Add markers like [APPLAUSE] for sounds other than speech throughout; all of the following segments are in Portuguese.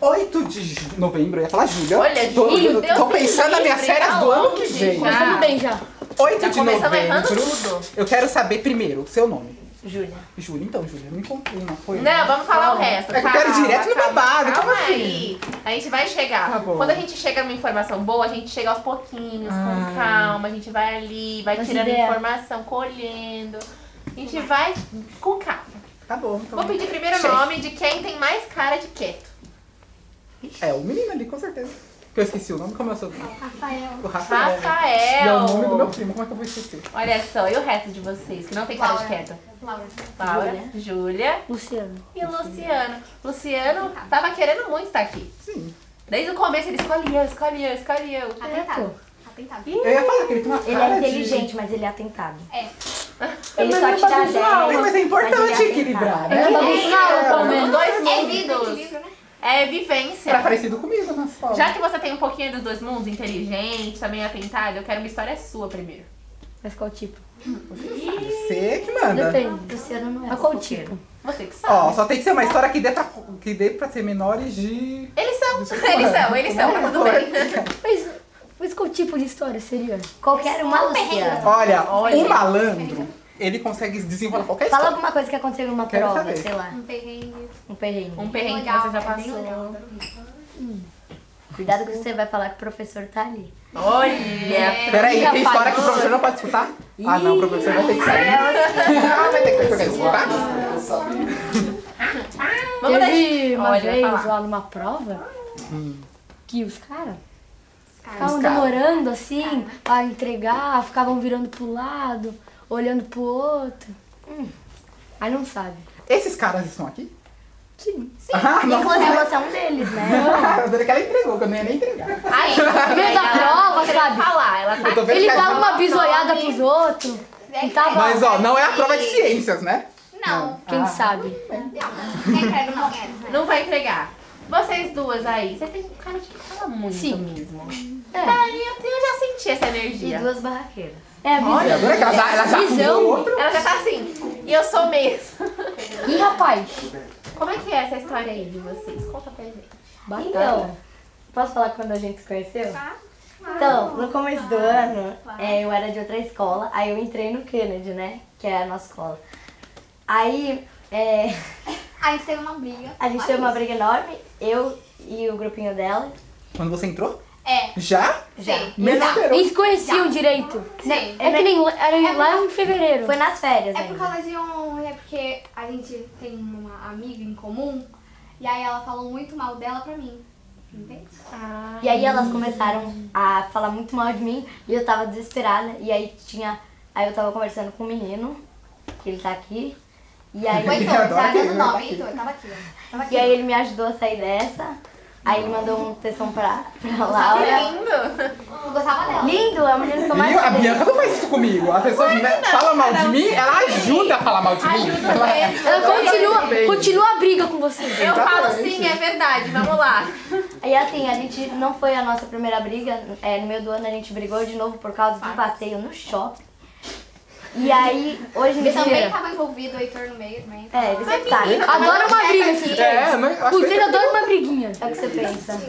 Oito de novembro, eu ia falar Júlia. Olha, tô, Júlio, Deus tô me pensando nas livre, minhas férias tá do ano que longe vem. Começando bem já. 8 Já de começamos errando novembro. tudo. Eu quero saber primeiro o seu nome. Júlia. Júlia, então, Júlia, me conta uma coisa. Não, vamos falar o resto. É que eu quero ir Calma, direto no calma, babado, Calma como assim? aí. A gente vai chegar. Tá bom. Quando a gente chega numa informação boa, a gente chega aos pouquinhos, Ah. com calma. A gente vai ali, vai As tirando ideias. informação, colhendo. A gente vai com calma. Tá bom, então. Vou pedir primeiro o nome de quem tem mais cara de quieto. É, o menino ali, com certeza. Que eu esqueci o nome, como é o seu nome? Rafael. O Rafael. Rafael. E é o nome do meu primo, como é que eu vou esquecer? Olha só, e o resto de vocês, que não tem cara de Laura. quieto? Laura. Laura, Júlia Luciano. e o Luciano. Luciano tava querendo muito estar aqui. Sim. Desde o começo ele escolheu, escolheu, escolheu. Atentado. Atentado. Ih, Eu ia falar que ele tem uma Ele é de- inteligente, mas ele é atentado. É. Ele Mas só ele te dá é bagunçado. ideia. Mas é importante mas ele é equilibrar, atentado. né? É bagunçado, É, pelo menos. dois É vida, mundos. equilíbrio, né? É Era vivência. parecido comigo na escola. Já que você tem um pouquinho dos dois mundos, inteligente, também atentado, eu quero uma história sua primeiro. Mas qual tipo? Você que manda. Depende. Luciano não é Mas qual tipo? Você que sabe. Ó, só tem que ser uma história que dê pra, que dê pra ser menores de... Eles são, eles são, eles são, tá tudo bem. [LAUGHS] Mas, mas qual tipo de história seria? Qualquer uma, Um. Olha, Olha. um malandro, ele consegue desenrolar qualquer Fala história. alguma coisa que aconteceu numa Quero prova, saber. sei lá. Um perrengue. Um perrengue. Um perrengue que você já é passou. isso. Cuidado que você vai falar que o professor tá ali. Olha! Peraí, Ih, tem história que o professor não pode escutar? Ah, não, o professor vai ter que sair. Ah, vai ter que vai escutar? Vamos Teve uma Olha, vez lá numa prova que os caras Cara, ficavam demorando assim a entregar, ficavam virando pro lado, olhando pro outro. Hum. Aí não sabe. Esses caras estão aqui? Sim. Ah, não. Inclusive você é um deles, né? Eu adorei que ela entregou, que eu não ia nem entregar. Aí, No meio da prova, sabe? falar, ela tá Eu tô vendo Ele a dava uma bisoiada pros outros e tava. Mas ó, não é a prova de ciências, né? Não. Quem Ah. sabe? Não. Não quer. Não vai entregar. Vocês duas aí, vocês têm cara de que fala muito Sim. mesmo. É. Aí eu, eu já senti essa E energia. duas barraqueiras. É a visão. adorei que ela já, ela já Visão. outro. Ela já tá assim. E eu sou mesmo. Ih, rapaz. Como é que é essa história aí de vocês? Conta pra gente. Batata. Então, posso falar quando a gente se conheceu? Tá? Então, no começo do ano, é, eu era de outra escola, aí eu entrei no Kennedy, né? Que é a nossa escola. Aí, é, [LAUGHS] A gente teve uma briga. a gente teve uma briga enorme, eu e o grupinho dela. Quando você entrou? É. Já? Já. Nem esperou. Eles conheciam direito. Sim. É que nem lá- era lá em fevereiro. Foi nas férias É por causa de um. É porque a gente tem uma amiga em comum. E aí ela falou muito mal dela pra mim. Entende? E aí elas começaram a falar muito mal de mim e eu tava desesperada. E aí tinha. Aí eu tava conversando com um menino, que ele tá aqui. E aí, O Heitor, adoro já que dando ele nome. Heitor, tava aqui, ó. Tava aqui. e aí ele me ajudou a sair dessa. Aí ele mandou um textão pra, pra Que Laura. lindo! Eu gostava dela. Lindo, é que eu mais Viu? A. Bianca não faz isso comigo. A pessoa né, fala mal de mim, ela ajuda a falar mal de mim. Ela, Ela continua, continua a briga com você. Eu falo sim, é verdade, vamos lá. E assim, a gente não foi a nossa primeira briga. É, no meio do ano a gente brigou de novo por causa de um passeio no shopping. E aí, hoje em Ele também dia. tava envolvido, o Heitor no meio também. É, ele sempre tá. É Adora uma briga, esses É, três. mas eu acho, Vocês que, adoram uma briguinha. É o que você pensa.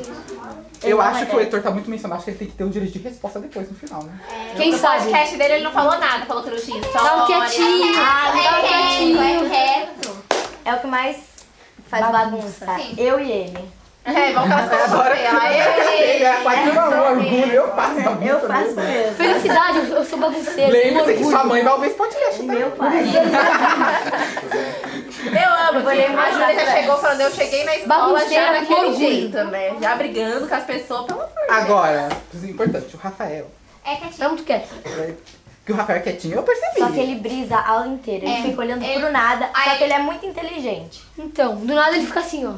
eu não acho é que o. Heitor tá muito mencionado. Acho que ele tem que ter o direito de resposta depois, no final, né? Quem No sabe? podcast dele ele não falou nada, falou que não tinha história. Tava quietinho. Ah, Tava É quietinho. quieto. É o que mais faz Bagunça. bagunça. Eu e ele. É, vamos adoro sobre ela. Ele é quase um orgulho. Eu faço bagunça Eu faço mesmo. Felicidade, eu, eu sou bagunceiro. Lembre-se que sua mãe vai ouvir esse podcast. Meu pai. Eu amo, vou que ler a Júlia já chegou falando, eu cheguei na escola Bagunceira já orgulho. jeito, né? Já brigando com as pessoas, pelo amor de Deus. Agora, coisa importante, o Rafael. É quietinho. Tá muito quieto. Que o Rafael é quietinho, eu percebi. Só que ele brisa a aula inteira. Ele É. fica olhando Ele- pro nada. Só que ele é muito inteligente. Então, do nada ele fica assim, ó.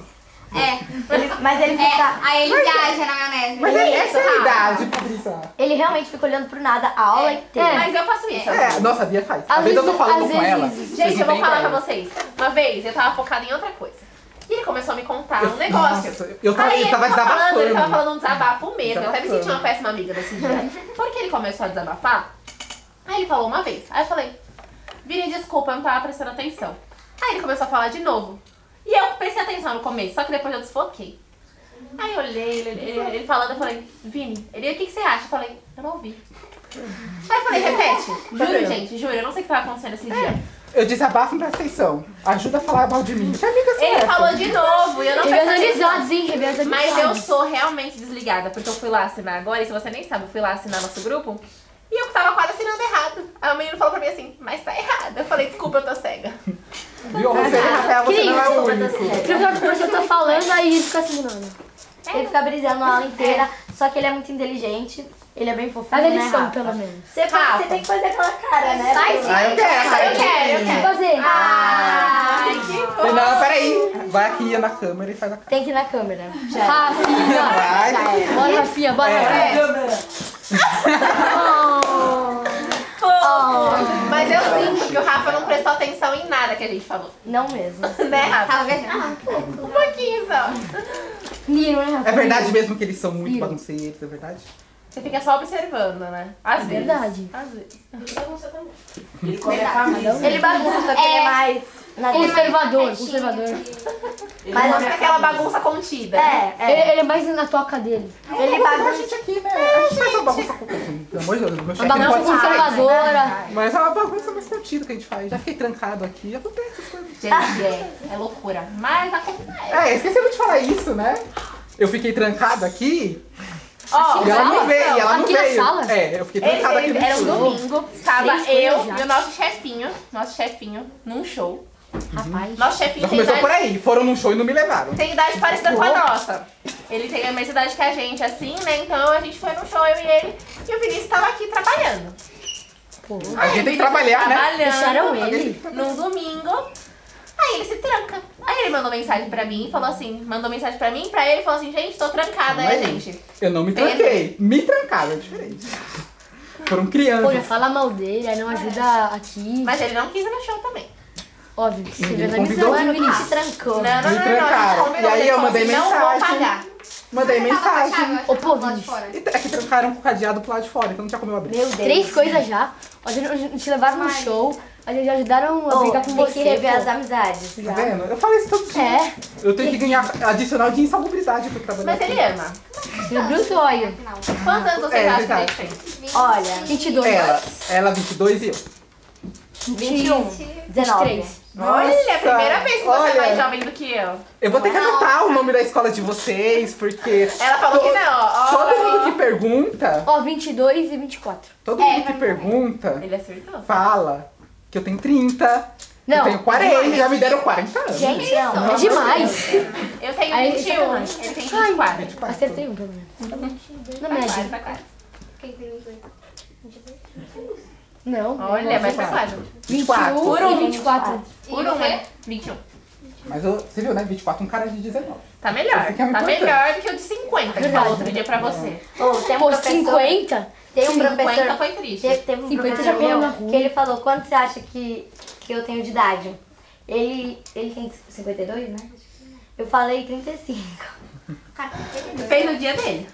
É. Ele- mas ele É. fica. Aí ele viaja na maionese. Mas é, essa é a idade brisar. Ele realmente fica olhando pro nada a aula É. inteira. Mas eu faço isso. É, nossa, a Bia faz. Às Às vezes eu tô falando com ela. Gente, eu vou falar pra vocês. Uma vez eu tava focada em outra coisa. E ele começou a me contar Eu- um negócio. Nossa, eu tava- Aí ele ele tava falando, ele tava falando um desabafo mesmo. Eu até me senti uma péssima amiga desse dia. Porque ele começou a desabafar. Aí ele falou uma vez. Aí eu falei, Vini, desculpa, eu não tava prestando atenção. Aí ele começou a falar de novo. E eu prestei atenção no começo, só que depois eu desfoquei. Aí eu olhei, ele, ele, ele falando, eu falei, Vini, ele, o que, que você acha? Eu falei, eu não ouvi. Aí eu falei, repete. Juro, gente, juro, eu não sei o que tava acontecendo esse dia. Eu desabafo, não presta atenção. Ajuda a falar mal de mim. Que amiga você Ele é essa? falou de novo e eu não prestei atenção. amizades, hein? Mas eu sou realmente desligada, porque eu fui lá assinar agora, e se você nem sabe, eu fui lá assinar nosso grupo, e eu tava quase assinando errado. Aí o menino falou pra mim assim, mas tá errado. Eu falei, desculpa, eu tô cega. Viu? Rafael, você não é o único. Porque o professor tá falando, aí ele fica assinando. Ele fica brisando a aula inteira, só que ele é muito inteligente. Ele é bem fofinho, Faz a né, lição, Rafa? pelo menos. Você, Rafa. você tem que fazer aquela cara, né? Sai sim. Ah, eu quero, Eu quero, eu quero. fazer. Ai, que Não, peraí. Vai aqui na câmera e faz a cara. Tem que ir na câmera. Já. Rafinha. Vai. Bora, Rafinha, bora. É. Mas [LAUGHS] eu sinto que o Rafa não prestou atenção em nada que a gente falou. Não mesmo. [LAUGHS] Né, Rafa? Talvez não. Um pouquinho só. Menino, né, Rafinha? É verdade mesmo que eles são muito Viram. bagunceiros, é verdade? Você fica só observando, né? Às É vezes. verdade. Às vezes. Ele come a camisa. Ele bagunça, só que ele é mais... Na Conservador, conservador. Ele Mas come a Aquela camisa. bagunça contida. É, Ele, é. ele é mais na toca dele. Ele A bagunça. gente aqui, né? A gente faz uma bagunça com... Pelo amor de Deus, meu chefe não bagunça pode conservadora. Mas é uma bagunça mais contida que a gente faz. Já fiquei trancado aqui, acontece essas coisas. Gente, é, é loucura. Mas acontece. É, esquecemos de falar isso, né? Eu fiquei trancado aqui Ó, e ela não veio. E ela não Aqui na veio. sala? É, eu fiquei Ele, trancado aqui no era um domingo, tava Três coisas eu já. e o nosso chefinho, nosso chefinho, num show. Rapaz. Nosso chefinho tem começou idade, por aí. Foram num show e não me levaram. tem idade parecida com a nossa. Ele tem a mesma idade que a gente, assim, né? Então a gente foi no show, eu e ele, e o Vinícius tava aqui trabalhando. Pô. A gente tem que trabalhar, né? Trabalhando. Deixaram ele. Num domingo. Aí ele se tranca. Aí ele mandou mensagem pra mim e falou assim: mandou mensagem pra mim, pra ele e falou assim, gente, tô trancada, Não é né, gente? Eu não me tranquei. Me trancaram, é diferente. Foram Pô, crianças. já fala mal dele, aí não ajuda aqui. Mas ele não quis ir no show também. Óbvio, se ele convidou. Mano, Vinícius. se trancou. Não, não, não, Me não, trancaram. E aí ele eu falou mandei assim, Não vou mensagem. pagar. Mandei mensagem. Ô, pô, Lá de Vinícius. fora. E é que trancaram com o cadeado pro lado de fora, então não tinha como eu abrir. Meu Deus. Três coisas já. A gente, a gente levaram no show, a gente já ajudaram a brigar com tem você. que rever pô. as amizades. Tá vendo? Eu falei isso todo dia. É, Eu tenho que ganhar adicional de insalubridade pra trabalhar. Mas ele ama. abriu os olhos. Não. Quantos anos você É, acha que verdade. ele tem? Olha, 22. Ela, ela 22 e eu. 21, 19. 23. Olha, é a primeira vez que você Olha. é mais jovem do que eu. Eu vou ter que anotar o nome da escola de vocês, porque Ela falou que não, ó. todo mundo que pergunta, Ó, 22 e 24. todo É, mundo que pergunta, Ele acertou. fala que eu tenho 30, que eu Não, tenho 40, já me deram 40 anos. Gente, não. É demais. Eu tenho Aí, 21, sacanagem. ele tem 24. Acertei um, pelo menos. Na média. tá quase. Quem tem 28? Não. Olha, mas foi quase. 24. 21 Por um. e 24. Por um, né? 21. Mas eu, você viu, né? 24, um cara de 19. Tá melhor. É Tá melhor do que o de 50 que falou outro dia pra você. Ô, tem Pô, professor, 50? Tem um 50 professor, foi triste. teve, teve um 50 já professor na meu rua. que ele falou, quanto você acha que, que eu tenho de idade? Ele, ele tem 52, né? Eu falei 35. Cara, [LAUGHS] Fez no dia dele.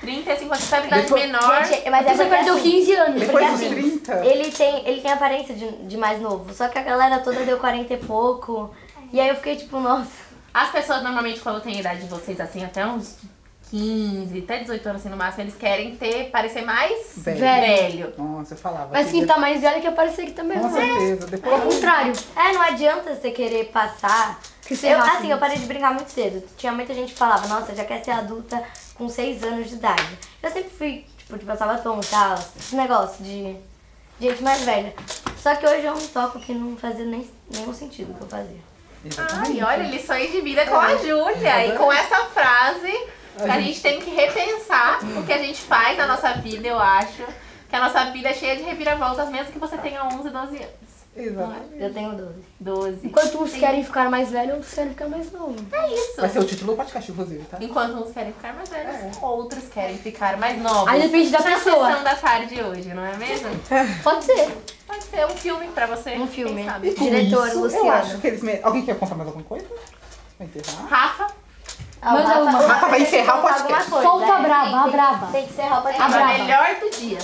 35, você sabe idade Depois- menor. Gente, mas é Você perdeu assim, 15 anos. Depois Porque assim, 30. Ele tem, ele tem aparência de, de mais novo, só que a galera toda deu 40 e pouco. E aí eu fiquei tipo, nossa. As pessoas normalmente quando tem idade de vocês, assim, até uns 15, até 18 anos assim no máximo, eles querem ter, parecer mais Velho. velho. Nossa, eu falava. Mas que quem tá mais velho quer parecer que também. Com certeza. Ao Depois. contrário. É, não adianta você querer passar. Crescer Eu, assim, eu parei de brincar muito cedo. Tinha muita gente que falava, nossa, já quer ser adulta com 6 anos de idade. Eu sempre fui, tipo, de passar batom e tal, esse negócio de gente mais velha. Só que hoje eu me toco que não fazia nem, nenhum sentido o que eu fazia. Exatamente. Ai, olha, lições de vida com a Júlia. E com essa frase, a gente tem que repensar o que a gente faz na nossa vida, eu acho. Que a nossa vida é cheia de reviravoltas, mesmo que você tenha 11, 12 anos. Exatamente. Eu tenho 12. 12. Enquanto uns querem ficar mais velhos, outros querem ficar mais novos. É isso. Vai ser o título do podcast, inclusive, tá? Enquanto uns querem ficar mais velhos, outros querem ficar mais novos. Aí depende da Na pessoa. sessão da tarde hoje, não é mesmo? [LAUGHS] Pode ser. Pode ser um filme pra você. Um filme. Quem sabe? E com Diretor, isso, Luciano. Eu acho que eles me... Alguém quer contar mais alguma coisa? Vai encerrar? Rafa. Ah, o Manda Rafa- uma. o Rafa vai encerrar o podcast. alguma coisa, Solta a né? braba, a braba. Tem que ser roupa de A braba. melhor do dia.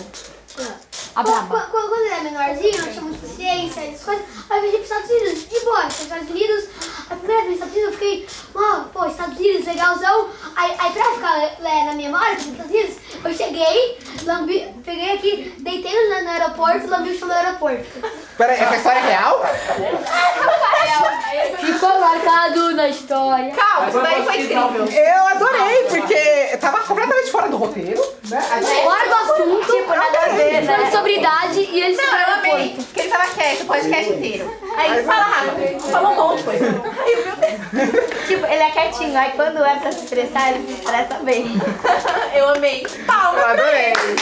A braba. Quando, quando, quando ele é menorzinho, nós chamamos de ciência, essas coisas. Aí eu viajei para os Estados Unidos, de boa, nos Estados Unidos. A primeira vez nos Estados Unidos eu fiquei, ó, pô, Estados Unidos, legalzão. Aí, aí pra ficar é, na memória dos Estados Unidos, eu cheguei, lambi, peguei aqui, deitei no, no aeroporto, lambi o chão do aeroporto. Pera aí, essa história é real? [LAUGHS] Na história. Calma, isso daí foi incrível. Eu adorei, porque tava completamente fora do roteiro, né? A gente- Fora do assunto, Tipo, nada a ver, foi né? sobre idade e eles Não, eu amei. Porque ele tava quieto o podcast inteiro. Aí fala rápido. Falou um monte de coisa. [LAUGHS] Ai, meu Deus. Tipo, ele é quietinho, aí quando é pra se estressar, ele se estressa bem. [LAUGHS] Eu amei. Palmas Eu pra adorei. ele.